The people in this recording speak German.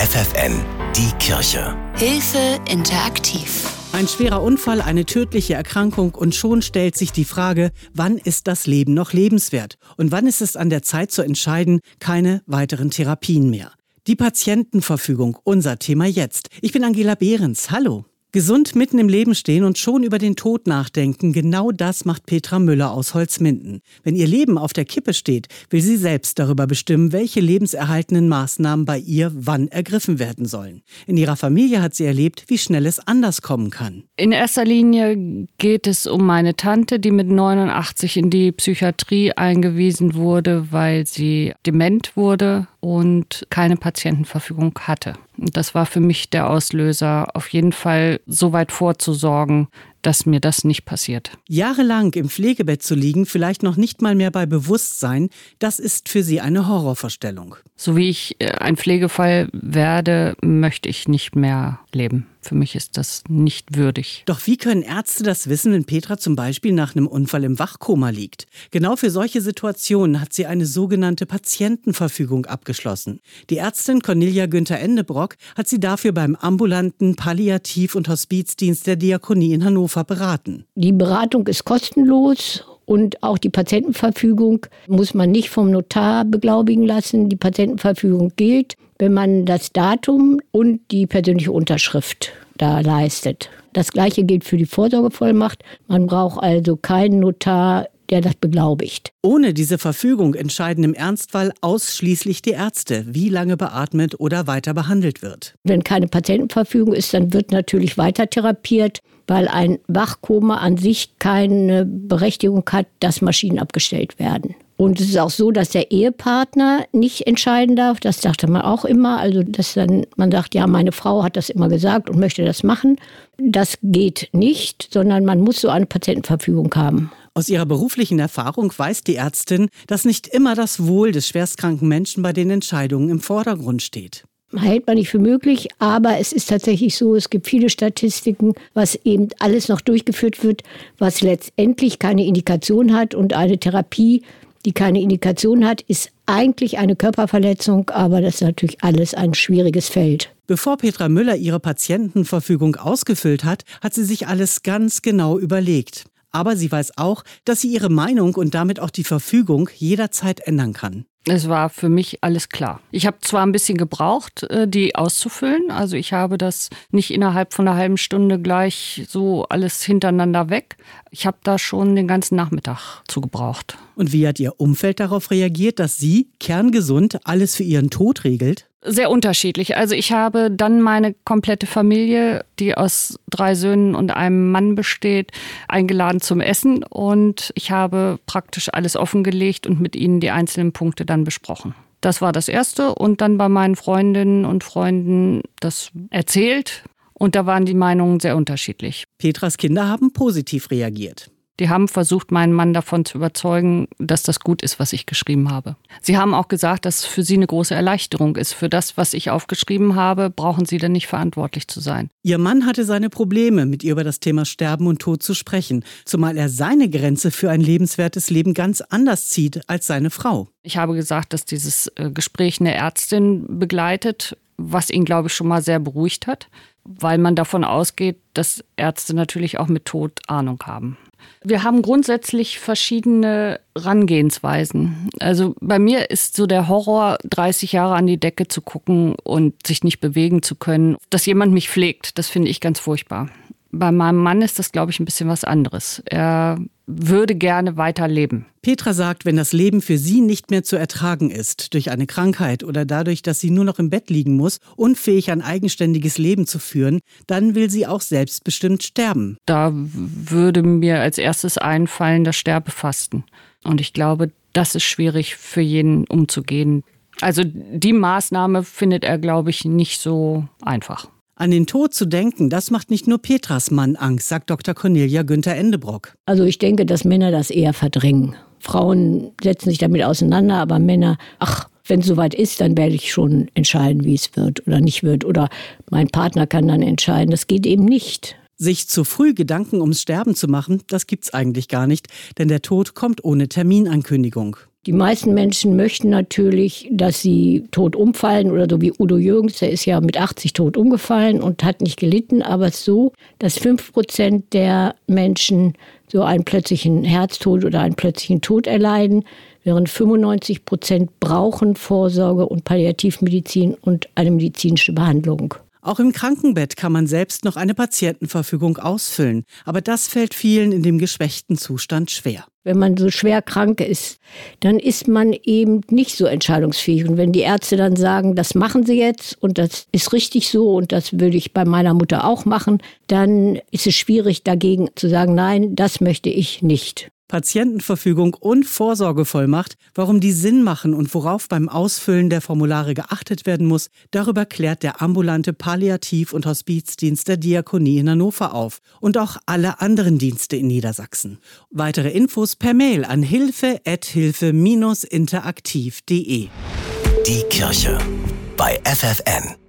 FFN, die Kirche. Hilfe interaktiv. Ein schwerer Unfall, eine tödliche Erkrankung und schon stellt sich die Frage, wann ist das Leben noch lebenswert und wann ist es an der Zeit zu entscheiden, keine weiteren Therapien mehr. Die Patientenverfügung, unser Thema jetzt. Ich bin Angela Behrens. Hallo. Gesund mitten im Leben stehen und schon über den Tod nachdenken, genau das macht Petra Müller aus Holzminden. Wenn ihr Leben auf der Kippe steht, will sie selbst darüber bestimmen, welche lebenserhaltenden Maßnahmen bei ihr wann ergriffen werden sollen. In ihrer Familie hat sie erlebt, wie schnell es anders kommen kann. In erster Linie geht es um meine Tante, die mit 89 in die Psychiatrie eingewiesen wurde, weil sie dement wurde und keine Patientenverfügung hatte. Das war für mich der Auslöser, auf jeden Fall so weit vorzusorgen, dass mir das nicht passiert. Jahrelang im Pflegebett zu liegen, vielleicht noch nicht mal mehr bei Bewusstsein, das ist für sie eine Horrorvorstellung. So wie ich äh, ein Pflegefall werde, möchte ich nicht mehr leben. Für mich ist das nicht würdig. Doch wie können Ärzte das wissen, wenn Petra zum Beispiel nach einem Unfall im Wachkoma liegt? Genau für solche Situationen hat sie eine sogenannte Patientenverfügung abgeschlossen. Die Ärztin Cornelia Günther Endebrock hat sie dafür beim ambulanten Palliativ- und Hospizdienst der Diakonie in Hannover beraten. Die Beratung ist kostenlos und auch die Patientenverfügung muss man nicht vom Notar beglaubigen lassen. Die Patientenverfügung gilt wenn man das Datum und die persönliche Unterschrift da leistet. Das gleiche gilt für die Vorsorgevollmacht. Man braucht also keinen Notar, der das beglaubigt. Ohne diese Verfügung entscheiden im Ernstfall ausschließlich die Ärzte, wie lange beatmet oder weiter behandelt wird. Wenn keine Patientenverfügung ist, dann wird natürlich weiter therapiert, weil ein Wachkoma an sich keine Berechtigung hat, dass Maschinen abgestellt werden. Und es ist auch so, dass der Ehepartner nicht entscheiden darf. Das dachte man auch immer. Also, dass dann man sagt, ja, meine Frau hat das immer gesagt und möchte das machen. Das geht nicht, sondern man muss so eine Patientenverfügung haben. Aus ihrer beruflichen Erfahrung weiß die Ärztin, dass nicht immer das Wohl des schwerstkranken Menschen bei den Entscheidungen im Vordergrund steht hält man nicht für möglich, aber es ist tatsächlich so, es gibt viele Statistiken, was eben alles noch durchgeführt wird, was letztendlich keine Indikation hat und eine Therapie die keine Indikation hat, ist eigentlich eine Körperverletzung, aber das ist natürlich alles ein schwieriges Feld. Bevor Petra Müller ihre Patientenverfügung ausgefüllt hat, hat sie sich alles ganz genau überlegt. Aber sie weiß auch, dass sie ihre Meinung und damit auch die Verfügung jederzeit ändern kann. Es war für mich alles klar. Ich habe zwar ein bisschen gebraucht, äh, die auszufüllen. Also ich habe das nicht innerhalb von einer halben Stunde gleich so alles hintereinander weg. Ich habe da schon den ganzen Nachmittag zugebraucht. Und wie hat Ihr Umfeld darauf reagiert, dass Sie, kerngesund, alles für Ihren Tod regelt? Sehr unterschiedlich. Also ich habe dann meine komplette Familie, die aus drei Söhnen und einem Mann besteht, eingeladen zum Essen und ich habe praktisch alles offengelegt und mit ihnen die einzelnen Punkte dann besprochen. Das war das Erste und dann bei meinen Freundinnen und Freunden das erzählt und da waren die Meinungen sehr unterschiedlich. Petras Kinder haben positiv reagiert. Die haben versucht, meinen Mann davon zu überzeugen, dass das gut ist, was ich geschrieben habe. Sie haben auch gesagt, dass es für sie eine große Erleichterung ist. Für das, was ich aufgeschrieben habe, brauchen sie dann nicht verantwortlich zu sein. Ihr Mann hatte seine Probleme, mit ihr über das Thema Sterben und Tod zu sprechen, zumal er seine Grenze für ein lebenswertes Leben ganz anders zieht als seine Frau. Ich habe gesagt, dass dieses äh, Gespräch eine Ärztin begleitet, was ihn, glaube ich, schon mal sehr beruhigt hat, weil man davon ausgeht, dass Ärzte natürlich auch mit Tod Ahnung haben. Wir haben grundsätzlich verschiedene Rangehensweisen. Also bei mir ist so der Horror, 30 Jahre an die Decke zu gucken und sich nicht bewegen zu können. Dass jemand mich pflegt, das finde ich ganz furchtbar. Bei meinem Mann ist das, glaube ich, ein bisschen was anderes. Er würde gerne weiterleben. Petra sagt, wenn das Leben für sie nicht mehr zu ertragen ist, durch eine Krankheit oder dadurch, dass sie nur noch im Bett liegen muss, unfähig ein eigenständiges Leben zu führen, dann will sie auch selbstbestimmt sterben. Da würde mir als erstes einfallen, das Sterbefasten. Und ich glaube, das ist schwierig für jeden umzugehen. Also die Maßnahme findet er, glaube ich, nicht so einfach. An den Tod zu denken, das macht nicht nur Petras Mann Angst, sagt Dr. Cornelia Günther Endebrock. Also ich denke, dass Männer das eher verdrängen. Frauen setzen sich damit auseinander, aber Männer, ach, wenn es soweit ist, dann werde ich schon entscheiden, wie es wird oder nicht wird. Oder mein Partner kann dann entscheiden. Das geht eben nicht. Sich zu früh Gedanken ums Sterben zu machen, das gibt's eigentlich gar nicht, denn der Tod kommt ohne Terminankündigung. Die meisten Menschen möchten natürlich, dass sie tot umfallen oder so wie Udo Jürgens, der ist ja mit 80 tot umgefallen und hat nicht gelitten, aber es ist so, dass 5 Prozent der Menschen so einen plötzlichen Herztod oder einen plötzlichen Tod erleiden, während 95 Prozent brauchen Vorsorge und Palliativmedizin und eine medizinische Behandlung. Auch im Krankenbett kann man selbst noch eine Patientenverfügung ausfüllen, aber das fällt vielen in dem geschwächten Zustand schwer. Wenn man so schwer krank ist, dann ist man eben nicht so entscheidungsfähig. Und wenn die Ärzte dann sagen, das machen sie jetzt und das ist richtig so und das würde ich bei meiner Mutter auch machen, dann ist es schwierig dagegen zu sagen, nein, das möchte ich nicht. Patientenverfügung und Vorsorgevollmacht, warum die Sinn machen und worauf beim Ausfüllen der Formulare geachtet werden muss, darüber klärt der ambulante Palliativ- und Hospizdienst der Diakonie in Hannover auf und auch alle anderen Dienste in Niedersachsen. Weitere Infos per Mail an hilfe-interaktiv.de. Die Kirche bei FFN.